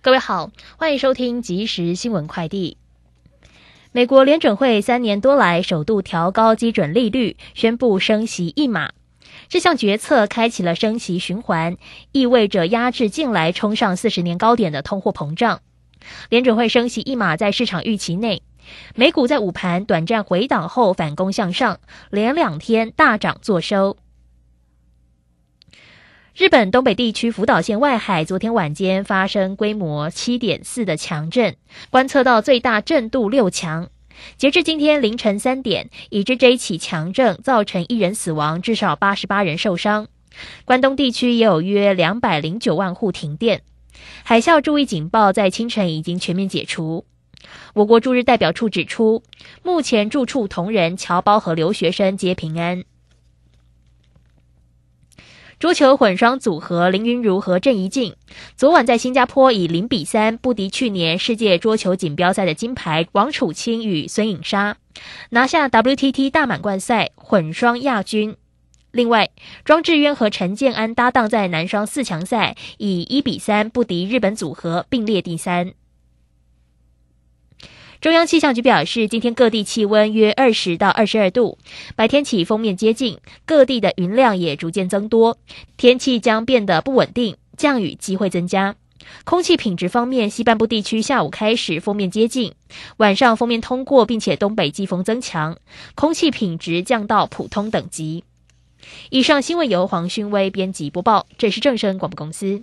各位好，欢迎收听即时新闻快递。美国联准会三年多来首度调高基准利率，宣布升息一码。这项决策开启了升息循环，意味着压制近来冲上四十年高点的通货膨胀。联准会升息一码在市场预期内，美股在午盘短暂回档后反攻向上，连两天大涨作收。日本东北地区福岛县外海昨天晚间发生规模七点四的强震，观测到最大震度六强。截至今天凌晨三点，已知这一起强震造成一人死亡，至少八十八人受伤。关东地区也有约两百零九万户停电。海啸注意警报在清晨已经全面解除。我国驻日代表处指出，目前住处同仁、侨胞和留学生皆平安。桌球混双组合林云如和郑怡静昨晚在新加坡以零比三不敌去年世界桌球锦标赛的金牌王楚钦与孙颖莎，拿下 WTT 大满贯赛混双亚军。另外，庄智渊和陈建安搭档在男双四强赛以一比三不敌日本组合，并列第三。中央气象局表示，今天各地气温约二十到二十二度，白天起风面接近，各地的云量也逐渐增多，天气将变得不稳定，降雨机会增加。空气品质方面，西半部地区下午开始风面接近，晚上风面通过，并且东北季风增强，空气品质降到普通等级。以上新闻由黄勋威编辑播报，这是正声广播公司。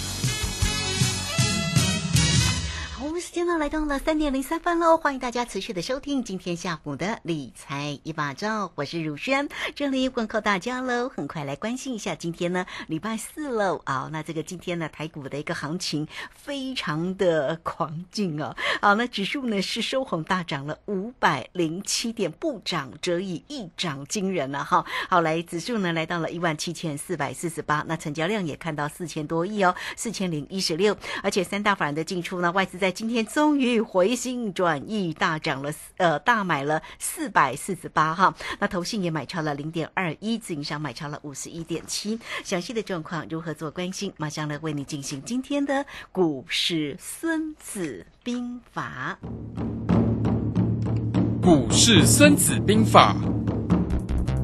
现在来到了三点零三分喽，欢迎大家持续的收听今天下午的理财一把照，我是如轩，这里问候大家喽。很快来关心一下今天呢，礼拜四喽啊，那这个今天呢台股的一个行情非常的狂劲哦，好，那指数呢是收红大涨了五百零七点，不涨则已，一涨惊人了哈。好，来指数呢来到了一万七千四百四十八，那成交量也看到四千多亿哦，四千零一十六，而且三大法人的进出呢，外资在今天。终于回心转意，大涨了，呃，大买了四百四十八哈。那投信也买超了零点二一，自营商买超了五十一点七。详细的状况如何做关心？马上来为你进行今天的股市孙子兵法。股市孙子兵法。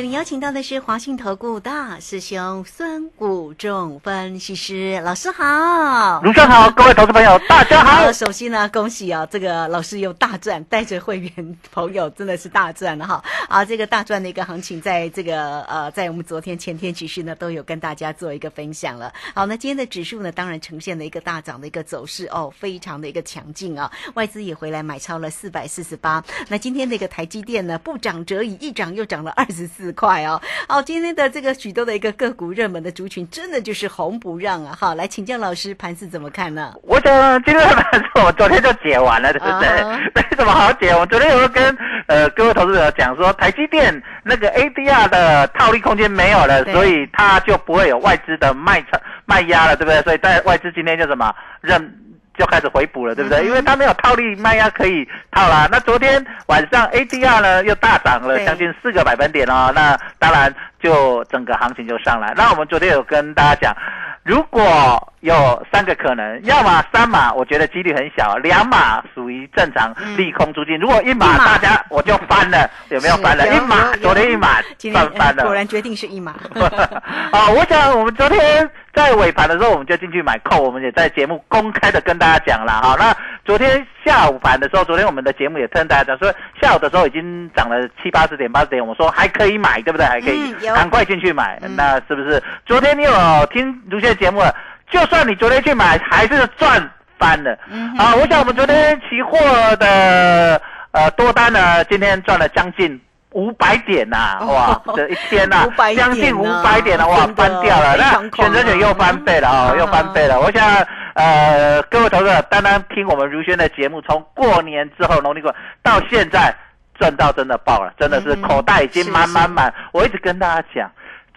为您邀请到的是华信投顾大师兄孙谷仲分析师老师好。卢生好，各位投资朋友大家 好。首先呢，恭喜啊，这个老师又大赚，带着会员朋友真的是大赚了哈。啊，这个大赚的一个行情，在这个呃，在我们昨天、前天其实呢，都有跟大家做一个分享了。好，那今天的指数呢，当然呈现了一个大涨的一个走势哦，非常的一个强劲啊，外资也回来买超了四百四十八。那今天的一个台积电呢，不涨则已，一涨又涨了二十四块哦。好，今天的这个许多的一个个股热门的族群，真的就是红不让啊！好，来请教老师，盘是怎么看呢？我想今天的盘是我昨天就解完了，对不对？没什么好解。我昨天有跟呃各位投资者讲说，台积电那个 ADR 的套利空间没有了，所以它就不会有外资的卖超卖压了，对不对？所以在外资今天就什么认。就开始回补了，对不对？因为它没有套利卖压可以套啦。那昨天晚上 ADR 呢又大涨了将近四个百分点哦，那当然就整个行情就上来。那我们昨天有跟大家讲。如果有三个可能，要么三码，我觉得几率很小；两码属于正常利空出尽。如果一码，大家我就翻了，有没有翻了？一码，昨天一码翻翻了，果然决定是一码。啊，我想我们昨天在尾盘的时候，我们就进去买扣，我们也在节目公开的跟大家讲了哈。那昨天下午盘的时候，昨天我们的节目也跟大家讲说，下午的时候已经涨了七八十点、八十点，我们说还可以买，对不对？还可以，赶快进去买。那是不是？昨天你有听卢先节目了？就算你昨天去买，还是赚翻了。啊，我想我们昨天期货的呃多单呢，今天赚了将近五百点呐，哇，这一天呐，将近五百点了，哇，翻掉了。那选择权又翻倍了啊，又翻倍了。我想。呃，各位投资者，单单听我们如轩的节目，从过年之后农历过到现在，赚到真的爆了，真的是口袋已经满满满。我一直跟大家讲，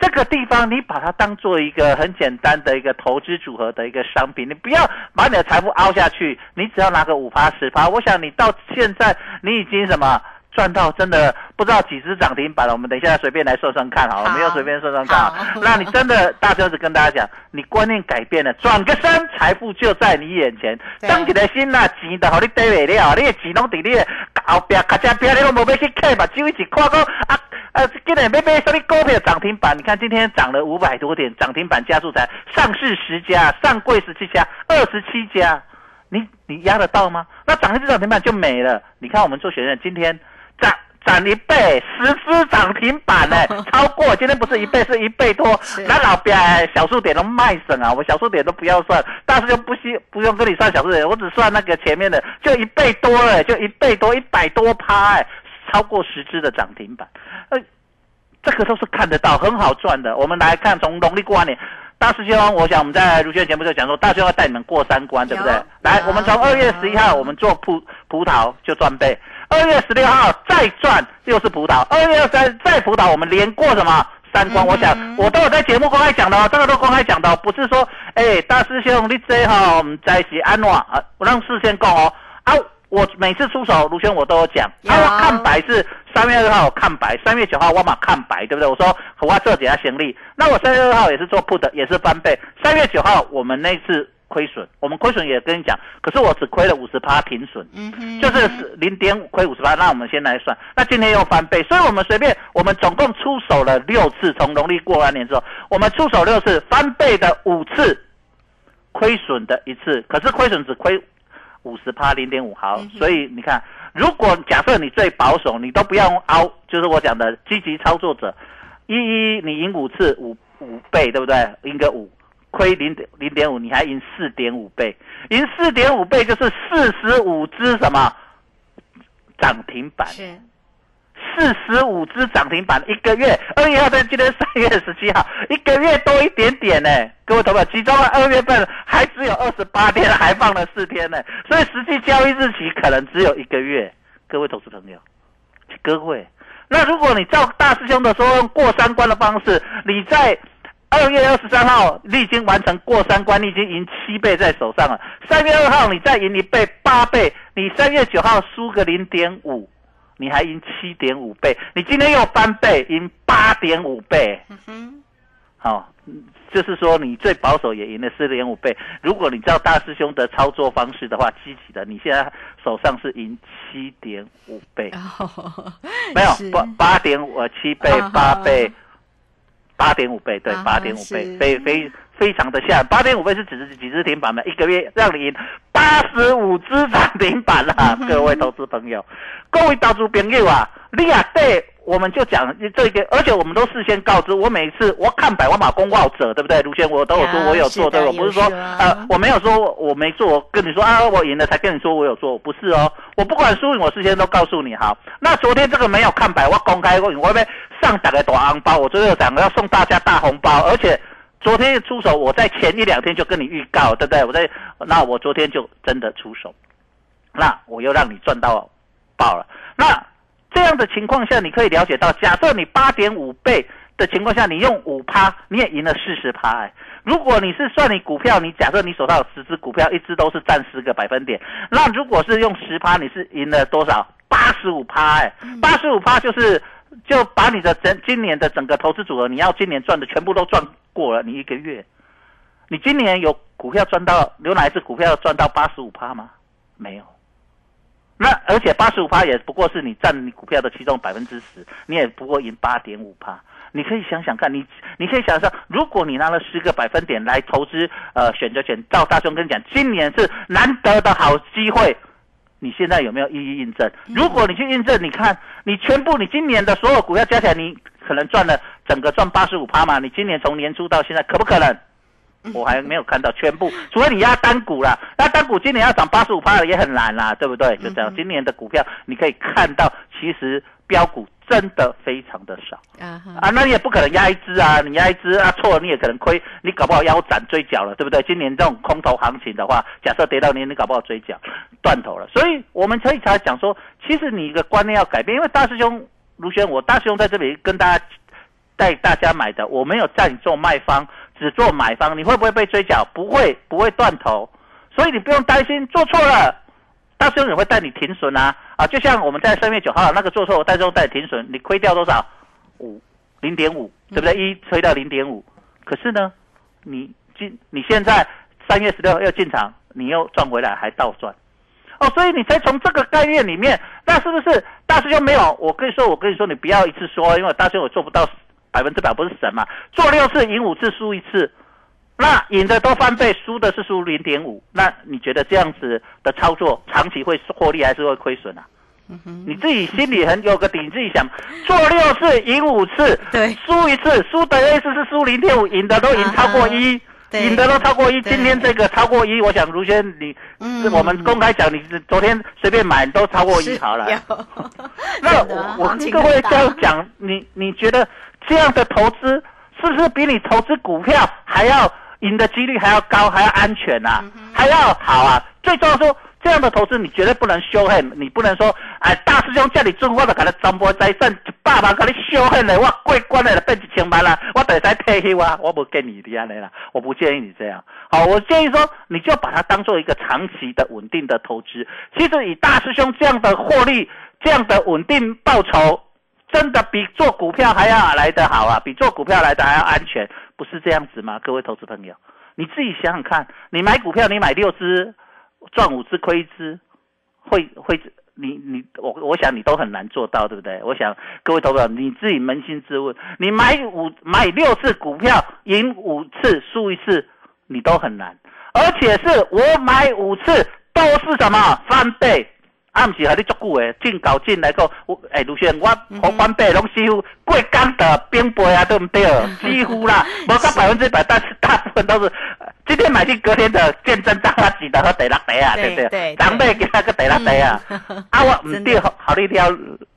这个地方你把它当做一个很简单的一个投资组合的一个商品，你不要把你的财富凹下去，你只要拿个五趴十趴，我想你到现在你已经什么？赚到真的不知道几只涨停板了，我们等一下随便来算算看好了，没有随便算算看。那你真的大车子跟大家讲，你观念改变了，转个身，财富就在你眼前。当起来心呐，钱都好你得不了，你的钱拢在你的后边，卡车边你都冇要去看嘛，只会去看讲啊啊，今天要买什么股票涨停板？你看今天涨了五百多点，涨停板加速才上市十家，上柜十七家，二十七家，你你压得到吗？那涨一只涨停板就没了。你看我们做学生今天。涨涨一倍，十只涨停板呢，超过今天不是一倍，是一倍多。那老表小数点都卖省啊，我小数点都不要算，但是就不需不用跟你算小数点，我只算那个前面的，就一倍多了，就一倍多，一百多趴，哎，超过十只的涨停板，呃，这个都是看得到，很好赚的。我们来看从农历过完年，大师兄，我想我们在如轩节目就讲说，大师兄要带你们过三关，对不对？来，我们从二月十一号，我们做葡葡萄就赚倍。二月十六号再赚又是葡萄，二月二三再葡萄，我们连过什么三关？我想我都有在节目公开讲的哦，这个都公开讲的，不是说哎大师兄你这哈在一起安诺啊，我让事先讲哦啊，我每次出手卢轩我都有讲，啊我看白是三月二号我看白，三月九号我马看白，对不对？我说我这底下行李，那我三月二号也是做 put 也是翻倍，三月九号我们那次。亏损，我们亏损也跟你讲，可是我只亏了五十趴平损，嗯就是零点五亏五十趴。那我们先来算，那今天又翻倍，所以我们随便，我们总共出手了六次，从农历过完年之后，我们出手六次，翻倍的五次，亏损的一次，可是亏损只亏五十趴零点五毫。所以你看，如果假设你最保守，你都不要凹，就是我讲的积极操作者，一一你赢五次五五倍，对不对？赢个五。亏零点零点五，你还赢四点五倍，赢四点五倍就是四十五只什么涨停板？是四十五只涨停板，一个月二月号在今天三月十七号，一个月多一点点呢。各位投票，其中二月份还只有二十八天，还放了四天呢，所以实际交易日期可能只有一个月。各位投资朋友，各位，那如果你照大师兄的说，用过三关的方式，你在。二月二十三号，你已经完成过三关，你已经赢七倍在手上了。三月二号，你再赢一倍，八倍。你三月九号输个零点五，你还赢七点五倍。你今天又翻倍，赢八点五倍。好、就是说你最保守也赢了四点五倍。如果你知道大师兄的操作方式的话，积极的，你现在手上是赢七点五倍，哦，没有八八点五呃七倍八倍八点五倍，对八点五倍，非非非常的吓，八点五倍是只是几只停板嘛，一个月让你赢八十五只涨停板啦，嗯各位投资朋友，各位投资朋友啊，你啊对。我们就讲这个，而且我们都事先告知。我每次我看百万马公告者，对不对？卢轩，我都有说我有做，对，我不是说呃，我没有说我没做，我跟你说啊，我赢了才跟你说我有做，我不是哦。我不管输赢，我事先都告诉你好。那昨天这个没有看百，万公开过，我会上打个大红包，我昨天有讲要送大家大红包，而且昨天出手，我在前一两天就跟你预告，对不对？我在那我昨天就真的出手，那我又让你赚到爆了。这样的情况下，你可以了解到，假设你八点五倍的情况下，你用五趴，你也赢了四十趴。哎，如果你是算你股票，你假设你手上有十只股票，一只都是占十个百分点，那如果是用十趴，你是赢了多少？八十五趴。哎，八十五趴就是就把你的整今年的整个投资组合，你要今年赚的全部都赚过了，你一个月，你今年有股票赚到有哪一只股票赚到八十五趴吗？没有。那而且八十五趴也不过是你占你股票的其中百分之十，你也不过赢八点五趴。你可以想想看，你你可以想象，如果你拿了十个百分点来投资，呃，选择权，赵大兄跟你讲，今年是难得的好机会，你现在有没有一一印证？如果你去印证，你看你全部你今年的所有股票加起来，你可能赚了整个赚八十五趴嘛？你今年从年初到现在，可不可能？我还没有看到全部，除非你压单股啦，那单股今年要涨八十五趴也很难啦，对不对？就这样，今年的股票你可以看到，其实标股真的非常的少啊，啊，那你也不可能压一只啊，你压一只啊错了你也可能亏，你搞不好腰斩追缴了，对不对？今年这种空头行情的话，假设跌到年，你搞不好追缴断头了，所以我们可以才讲说，其实你一个观念要改变，因为大师兄卢轩，我大师兄在这里跟大家带大家买的，我没有叫你做卖方。只做买方，你会不会被追缴？不会，不会断头，所以你不用担心做错了，大师兄也会带你停损啊啊！就像我们在三月九号那个做错，大师兄带你停损，你亏掉多少？五零点五，对不对？一吹到零点五，可是呢，你进你现在三月十六又进场，你又赚回来，还倒赚。哦，所以你才从这个概念里面，那是不是大师兄没有？我跟你说，我跟你说，你不要一次说，因为大师兄我做不到。百分之百不是神嘛？做六次赢五次输一次，那赢的都翻倍，输的是输零点五。那你觉得这样子的操作长期会获利还是会亏损啊？嗯你自己心里很有个底，你自己想，做六次赢五次，对，输一次，输的意思是输零点五，赢的都赢超过一。赢的都超过一，今天这个超过一，我想如轩你，嗯我们公开讲，你昨天随便买都超过一好了。那我我跟各位这样讲，你你觉得这样的投资是不是比你投资股票还要赢的几率还要高，还要安全啊，还要好啊？最重要说。这样的投资你绝对不能羞恨，你不能说，哎，大师兄叫你做，我就给他传播财产一百万，给你羞恨了，我过关了变一千万了，我得再退休啊！我不建议你这样的啦，我不建议你这样。好，我建议说，你就把它当做一个长期的稳定的投资。其实以大师兄这样的获利，这样的稳定报酬，真的比做股票还要来得好啊，比做股票来的还要安全，不是这样子吗？各位投资朋友，你自己想想看，你买股票，你买六只。赚五只亏一只，会会你你我我想你都很难做到，对不对？我想各位投资你自己扪心自问，你买五买六次股票赢五次输一次，你都很难，而且是我买五次都是什么翻倍。啊，毋是和你足久诶，进搞进来讲，我诶，卢先我我翻倍拢几乎过港的边倍啊，对毋对？几乎啦，无到百分之百，但是 大部分都是今天买进，隔天的见证大家记得和第六 day 啊，对不对？对，长辈给他个第六 day 啊，啊，我唔对，好你撩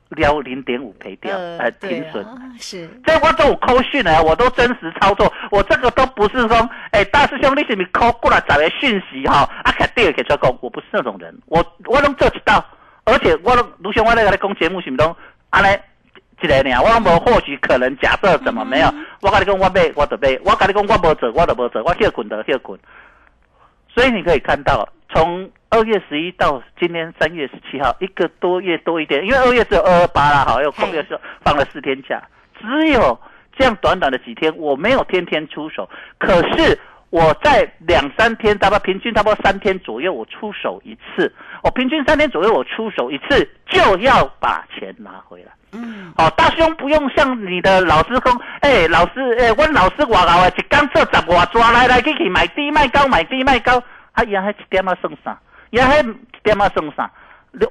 撩零点五赔掉，呃，停损。是，这我都有扣讯啊，我都真实操作，我这个都不是说，哎，大师兄你是咪扣过来找个讯息哈？啊，肯定给出讲，我不是那种人，我我能做得到。而且我卢兄，我咧甲你讲节目是毋拢安尼一个尔，我无或许可能假设怎么没有，我甲你讲我买我就买，我甲你讲我无做我就无做，我歇困就歇困。所以你可以看到，从二月十一到今天三月十七号，一个多月多一点，因为二月只有二二八啦，好，又又是放了四天假，只有这样短短的几天，我没有天天出手，可是我在两三天，差不多平均差不多三天左右，我出手一次。我平均三天左右，我出手一次，就要把钱拿回来。嗯，哦，大兄不用像你的老师讲，哎、老师，哎、问老师外头的一工做十外抓来来去去买低卖高，买低卖高，啊，伊还一点啊算啥？伊还一点啊算啥？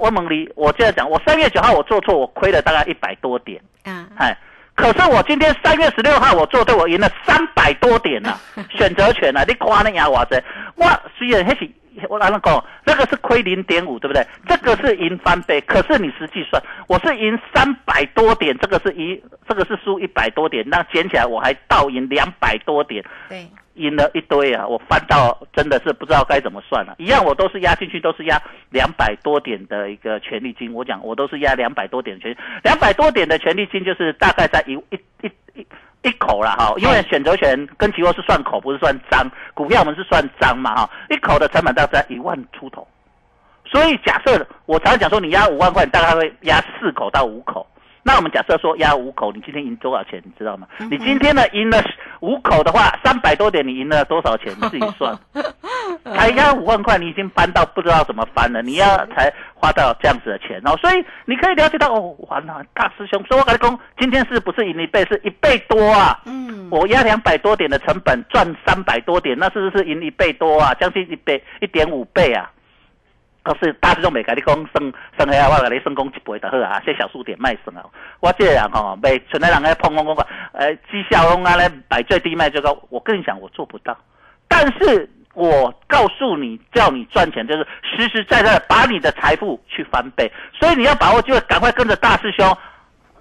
我问你，我这样讲，我三月九号我做错，我亏了大概一百多点，啊，哎，可是我今天三月十六号我做对，我赢了三百多点啊、选择权啊，你夸那呀，哇塞！我虽然那是我来讲，那个是亏零点五，对不对？这个是赢翻倍，可是你实际算，我是赢三百多点，这个是一，这个是输一百多点，那减起来我还倒赢两百多点，对，赢了一堆啊！我翻到真的是不知道该怎么算了、一样我都是压进去，都是压两百多点的一个权利金。我讲我都是压两百多点权，两百多点的权利金就是大概在一一一一一口啦哈，因为选择权跟期货是算口，不是算张，股票我们是算张嘛哈，一口的成本大概在一万出头。所以假设我常常讲说，你压五万块，你大概会压四口到五口。那我们假设说压五口，你今天赢多少钱？你知道吗？你今天呢赢了五口的话，三百多点，你赢了多少钱？你自己算。才压五万块，你已经翻到不知道怎么翻了。你要才花到这样子的钱哦，所以你可以了解到哦，完了，大师兄，所以我跟你讲，今天是不是赢一倍？是一倍多啊！嗯，我压两百多点的成本赚三百多点，那是不是赢一倍多啊？将近一倍，一点五倍啊！可是大师兄袂甲你讲算算下，我甲你算讲一倍就好啊，这小数点卖算啊。我这个人吼，袂像那人咧碰碰碰碰，呃，绩效拢安尼买最低卖最高。我跟你讲，我做不到。但是我告诉你，叫你赚钱，就是实实在在的把你的财富去翻倍。所以你要把握机会，赶快跟着大师兄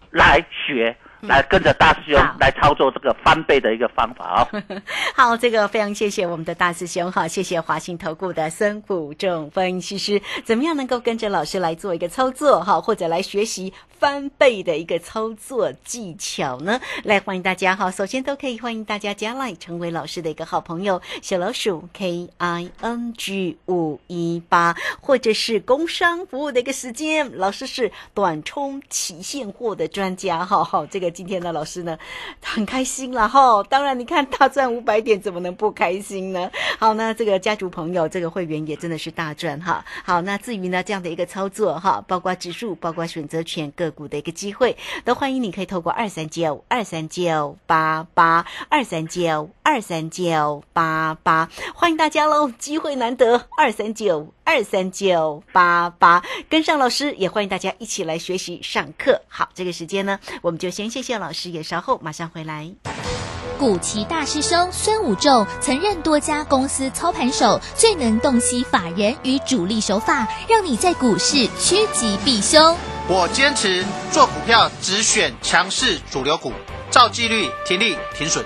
来学。来跟着大师兄来操作这个翻倍的一个方法哦。好，这个非常谢谢我们的大师兄哈，谢谢华信投顾的孙谷仲分析师，怎么样能够跟着老师来做一个操作哈，或者来学习翻倍的一个操作技巧呢？来欢迎大家哈，首先都可以欢迎大家加来成为老师的一个好朋友，小老鼠 K I N G 五一八，或者是工商服务的一个时间，老师是短冲期现货的专家哈，好，这个今天呢，老师呢 很开心了哈。当然，你看大赚五百点，怎么能不开心呢？好，那这个家族朋友，这个会员也真的是大赚哈。好，那至于呢这样的一个操作哈，包括指数，包括选择权个股的一个机会，都欢迎你可以透过二三九二三九八八二三九二三九八八，欢迎大家喽！机会难得，二三九二三九八八，跟上老师，也欢迎大家一起来学习上课。好，这个时间呢，我们就先谢谢老师，也稍后马上回来。古奇大师兄孙武仲曾任多家公司操盘手，最能洞悉法人与主力手法，让你在股市趋吉避凶。我坚持做股票只选强势主流股，照纪律停利停损。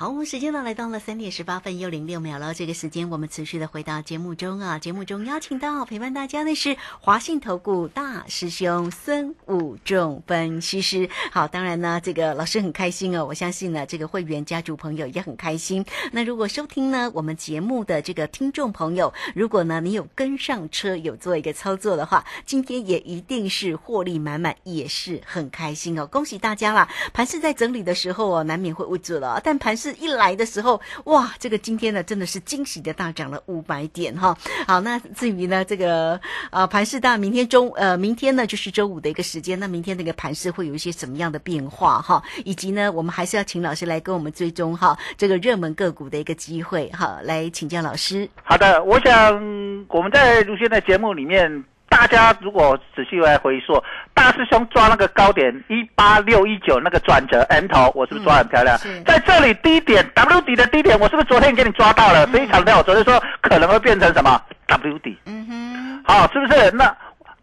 好，我们时间呢来到了三点十八分又零六秒了。这个时间我们持续的回到节目中啊，节目中邀请到陪伴大家的是华信投顾大师兄孙武仲分析师。好，当然呢，这个老师很开心哦，我相信呢，这个会员家族朋友也很开心。那如果收听呢我们节目的这个听众朋友，如果呢你有跟上车，有做一个操作的话，今天也一定是获利满满，也是很开心哦，恭喜大家啦！盘市在整理的时候哦，难免会误住了，但盘市一来的时候，哇，这个今天呢真的是惊喜的大涨了五百点哈。好，那至于呢这个呃盘市，大明天中呃明天呢就是周五的一个时间，那明天那个盘市会有一些什么样的变化哈？以及呢，我们还是要请老师来跟我们追踪哈这个热门个股的一个机会哈，来请教老师。好的，我想我们在卢轩的节目里面，大家如果仔细来回溯，大师兄抓那个高点一八六一九那个转折 M 头，我是不是抓得很漂亮？嗯在这里低点 W 底的低点，我是不是昨天给你抓到了？非常亮，我昨天说可能会变成什么 W 底？嗯哼，好，是不是？那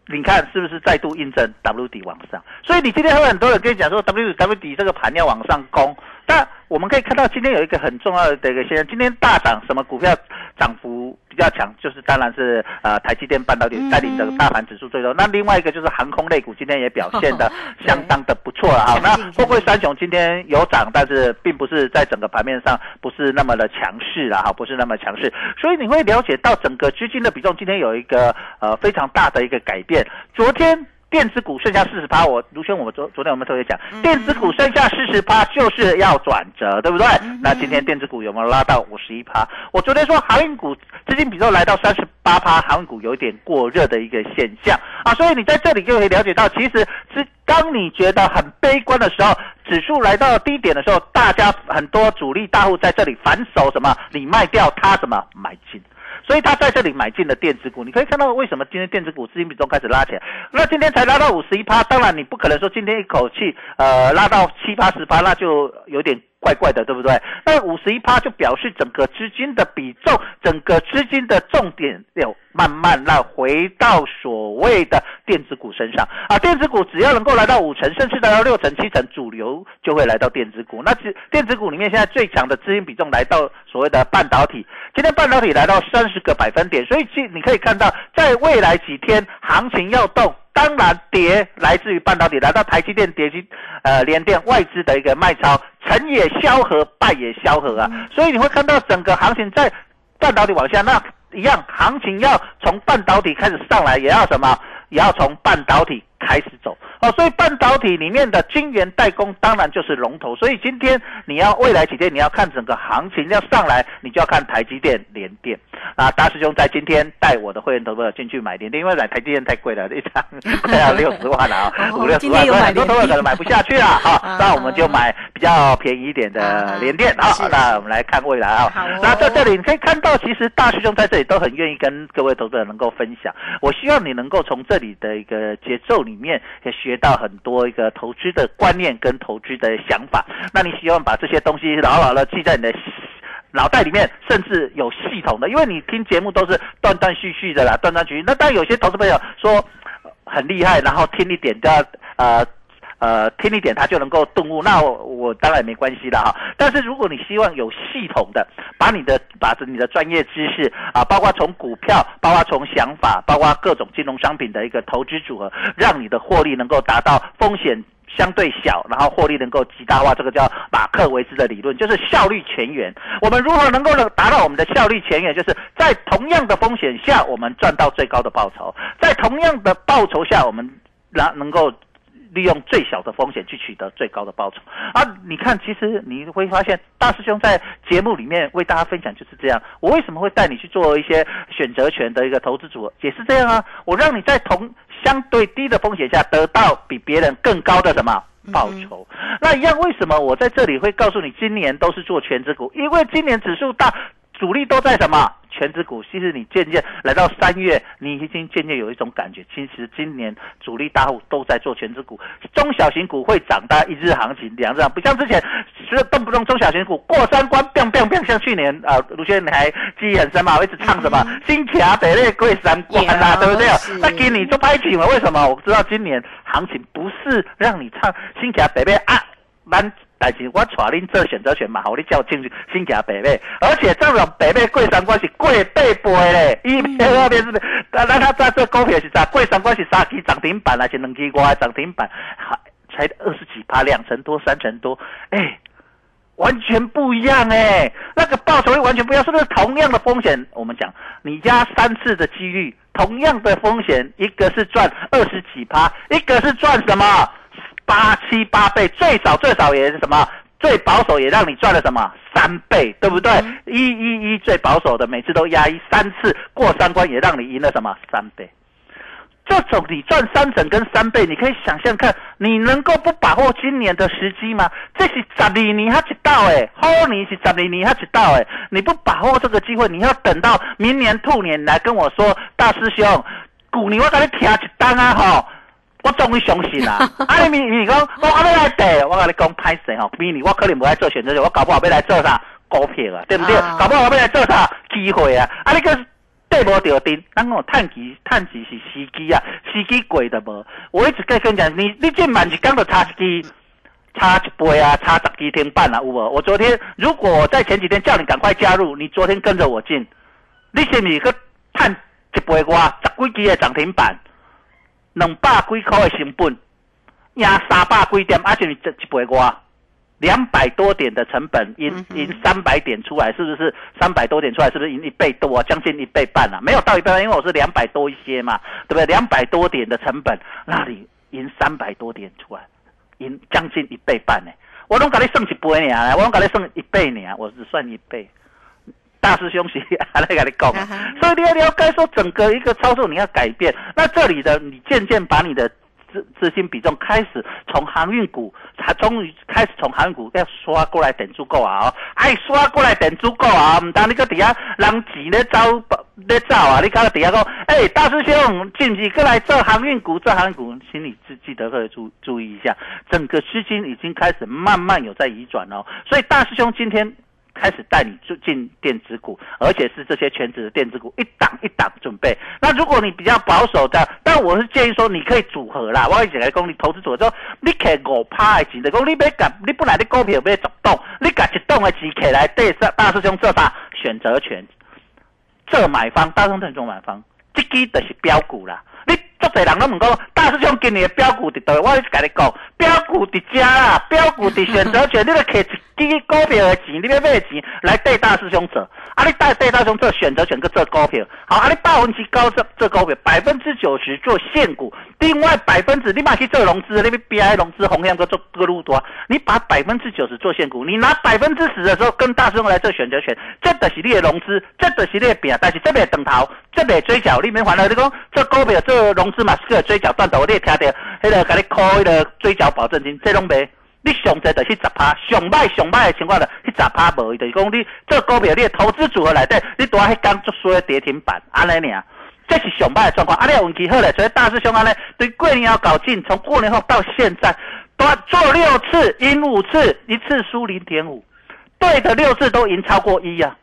你看是不是再度印证 W 底往上？所以你今天会很多人跟你讲说 W W 底这个盘要往上攻，但我们可以看到今天有一个很重要的一个现象，今天大涨什么股票涨幅比较强，就是当然是呃台积电半导体带领的大盘指数最多。那另外一个就是航空类股今天也表现的相当的不错了啊。那富贵三雄今天有涨，但是并不是在整个盘面上不是那么的强势了哈，不是那么强势。所以你会了解到整个资金的比重今天有一个呃非常大的一个改变。昨天。电子股剩下四十趴，我卢轩，我们昨昨天我们特别讲，电子股剩下四十趴就是要转折，对不对？那今天电子股有没有拉到五十一趴？我昨天说航运股资金比重来到三十八趴，航运股有一点过热的一个现象啊，所以你在这里就可以了解到，其实是当你觉得很悲观的时候，指数来到低点的时候，大家很多主力大户在这里反手什么，你卖掉他什么买进。所以他在这里买进了电子股，你可以看到为什么今天电子股资金比重开始拉起来。那今天才拉到五十一趴，当然你不可能说今天一口气呃拉到七八十趴，那就有点。怪怪的，对不对？那五十一趴就表示整个资金的比重，整个资金的重点要慢慢让回到所谓的电子股身上啊。电子股只要能够来到五成，甚至来到六成、七成，主流就会来到电子股。那电电子股里面现在最强的资金比重来到所谓的半导体，今天半导体来到三十个百分点，所以其你可以看到，在未来几天行情要动。当然，跌来自于半导体，来到台积电跌去，呃，联电外资的一个卖超，成也萧何，败也萧何啊。所以你会看到整个行情在半导体往下，那一样行情要从半导体开始上来，也要什么？也要从半导体开始走哦，所以半导体里面的晶圆代工当然就是龙头。所以今天你要未来几天你要看整个行情要上来，你就要看台积电、联电啊。大师兄在今天带我的会员投资者进去买联电，因为买台积电太贵了，一张 快要六十万了啊，五六十万，所以很多投资者可能买不下去了啊。那我们就买比较便宜一点的联电啊。那我们来看未来啊。那在这里你可以看到，其实大师兄在这里都很愿意跟各位投资者能够分享。我希望你能够从这里的一个节奏里面，也学到很多一个投资的观念跟投资的想法。那你希望把这些东西牢牢的记在你的 脑袋里面，甚至有系统的，因为你听节目都是断断续续的啦，断断续续。那当然有些投资朋友说很厉害，然后听一点都要呃。呃，听一点他就能够顿悟，那我我当然没关系了哈。但是如果你希望有系统的把你的把你的专业知识啊，包括从股票，包括从想法，包括各种金融商品的一个投资组合，让你的获利能够达到风险相对小，然后获利能够极大化，这个叫马克维兹的理论，就是效率前沿。我们如何能够能达到我们的效率前沿？就是在同样的风险下，我们赚到最高的报酬；在同样的报酬下，我们让能够。利用最小的风险去取得最高的报酬啊！你看，其实你会发现，大师兄在节目里面为大家分享就是这样。我为什么会带你去做一些选择权的一个投资组合，也是这样啊！我让你在同相对低的风险下得到比别人更高的什么报酬？那一样，为什么我在这里会告诉你，今年都是做全职股？因为今年指数大，主力都在什么？全指股，其实你渐渐来到三月，你已经渐渐有一种感觉，其实今年主力大户都在做全指股，中小型股会涨，大一日行情、两日，不像之前是动不动中小型股过三关，biang biang biang，像去年啊，卢先生你还记忆很深嘛？我一直唱什么新卡得列过三关啦，对不对？那给你就拍起了，为什么？我知道今年行情不是让你唱新卡得列啊，蛮。但是我带恁做选择权嘛，好你叫进去新加北美，而且这种北美贵三关是贵倍倍嘞，一边二边是，那那他在这股票是咋？贵三关是三期涨停板还是两期外涨停板？还才二十几趴，两成多三成多，哎，完全不一样哎，那个报酬率完全不一样，是不是同样的风险？我们讲你加三次的几率，同样的风险，一个是赚二十几趴，一个是赚什么？八七八倍，最少最少也是什么？最保守也让你赚了什么？三倍，对不对？一一一最保守的，每次都压一三次过三关，也让你赢了什么？三倍。这种你赚三成跟三倍，你可以想象看，你能够不把握今年的时机吗？这是十二年还一到哎，好年是十二年还一到哎，你不把握这个机会，你要等到明年兔年来跟我说，大师兄，古年我给你听一单啊哈。我终于相信啦！啊，你咪你讲我阿要来跌，我跟你讲歹势吼，明年我可能不爱做选择，我搞不好要来做啥股票啊，对不对？搞不好我要来做啥机会啊！啊，你个对无着定，咱讲探机探机是时机啊，时机过的无。我一直跟跟讲，你你进满一刚的差一支，差一倍啊，差十几天半啊，有无？我昨天如果在前几天叫你赶快加入，你昨天跟着我进。你是不是去赚一倍外十几支的涨停板，两百几块的成本，赢三百几点，啊，是不是一倍外？两百多点的成本，赢赢三百点出来，是不是三百多点出来？是不是赢一倍多啊？将近一倍半啊？没有到一倍半，因为我是两百多一些嘛，对不对？两百多点的成本，那里赢三百多点出来，赢将近一倍半呢？我拢给你算一倍呢，我拢给你算一倍呢，我只算一倍。大师兄是还来跟你讲，所以你要了解说整个一个操作你要改变，那这里的你渐渐把你的。资资金比重开始从航运股，它终于开始从航运股要刷过来等足够啊！哎，刷过来等足够啊！唔当你个底下人钱咧走咧走啊！你看到底下讲，哎，大师兄，进不过来做航运股？做航运股，请你记记得会注注意一下，整个资金已经开始慢慢有在移转哦。所以大师兄今天。开始带你进电子股，而且是这些全职的电子股，一档一档准备。那如果你比较保守的，但我是建议说，你可以组合啦。我以前来讲，你投资组合说，你开五趴的钱，讲你别夹，你本来的股票要十栋，你夹一栋的钱起来对大师兄做大选择权，这买方，大众这种买方，这支就是标股啦。你足侪人都问讲，大师兄今年的标股伫倒？我是跟你讲，标股伫遮啦，标股伫选择权，你著摕一支股票的钱，你要买钱来对大师兄做。啊，你带对大师兄做选择权，去做股票。好，啊，你百分之高做做股票，百分之九十做现股，另外百分之你嘛去做融资，你 B I 融资红向个做个路多，你把百分之九十做现股，你拿百分之十的时候跟大师兄来做选择权，这的是你的融资，这的是你的饼，但是这边等头，这边追缴，你免烦恼。你讲做股票做融资嘛是个追缴断头，你也听到迄个给你扣迄个追缴保证金，这拢没。你上侪就是十趴，上歹上歹的情况下，去十趴无，就是讲你做股票，你的投资组合内底，你拄啊迄刚做衰跌停板，安尼尔，这是上歹的状况。啊，你运气好咧，所以大师兄安尼对过年要搞进，从过年后到现在，都做六次赢五次，一次输零点五，对的六次都赢超过一啊，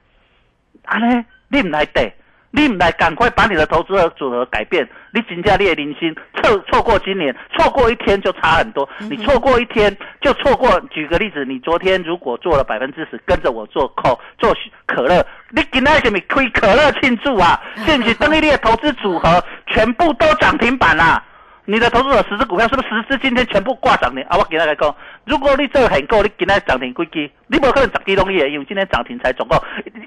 安尼你唔来对。你唔来赶快把你的投资组合改变，你金价你的零星错错过今年，错过一天就差很多。你错过一天就错过。举个例子，你昨天如果做了百分之十，跟着我做扣做可乐，你今天什么亏可乐庆祝啊？现在等于你的投资组合全部都涨停板啦。你的投资者十只股票是不是十只今天全部挂涨停啊？我给大家讲，如果你做很够，你今天涨停几支？你不可能十支拢也，因为今天涨停才总共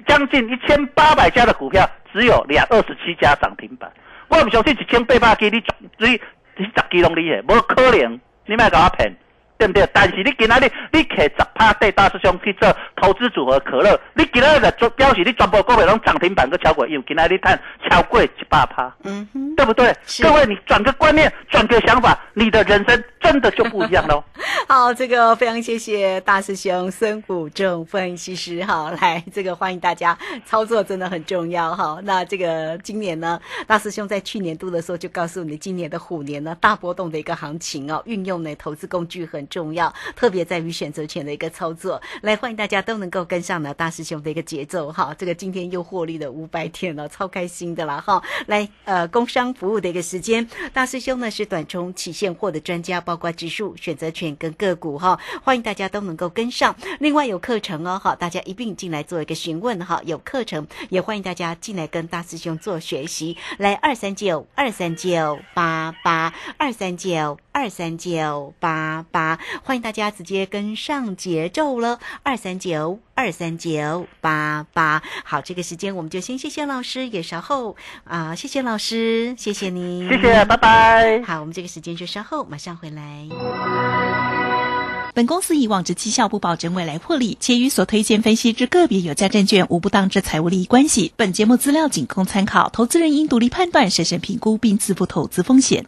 将近一千八百家的股票，只有两二十七家涨停板。我唔相信一千八百支你你你十支拢厉害，无可能，你莫甲我骗。对不对？但是你今仔日你摕十趴对大师兄去做投资组合可乐，你今仔日就表示你全部股票拢涨停板都超过，因为今仔日赚超过一百趴，嗯哼，对不对？各位，你转个观念，转个想法，你的人生真的就不一样喽。好，这个非常谢谢大师兄孙谷正分析师哈，来这个欢迎大家操作真的很重要哈。那这个今年呢，大师兄在去年度的时候就告诉你，今年的虎年呢大波动的一个行情哦，运用呢投资工具很。重要，特别在于选择权的一个操作。来，欢迎大家都能够跟上呢大师兄的一个节奏哈。这个今天又获利了五百天了，超开心的啦哈。来，呃，工商服务的一个时间，大师兄呢是短冲起现货的专家，包括指数、选择权跟个股哈。欢迎大家都能够跟上。另外有课程哦哈，大家一并进来做一个询问哈。有课程也欢迎大家进来跟大师兄做学习。来，二三九二三九八八二三九二三九八八。欢迎大家直接跟上节奏了，二三九二三九八八。好，这个时间我们就先谢谢老师，也稍后啊，谢谢老师，谢谢你，谢谢，拜拜。好，我们这个时间就稍后马上回来。本公司以往之绩效不保证未来获利，且与所推荐分析之个别有价证券无不当之财务利益关系。本节目资料仅供参考，投资人应独立判断、审慎评估并自负投资风险。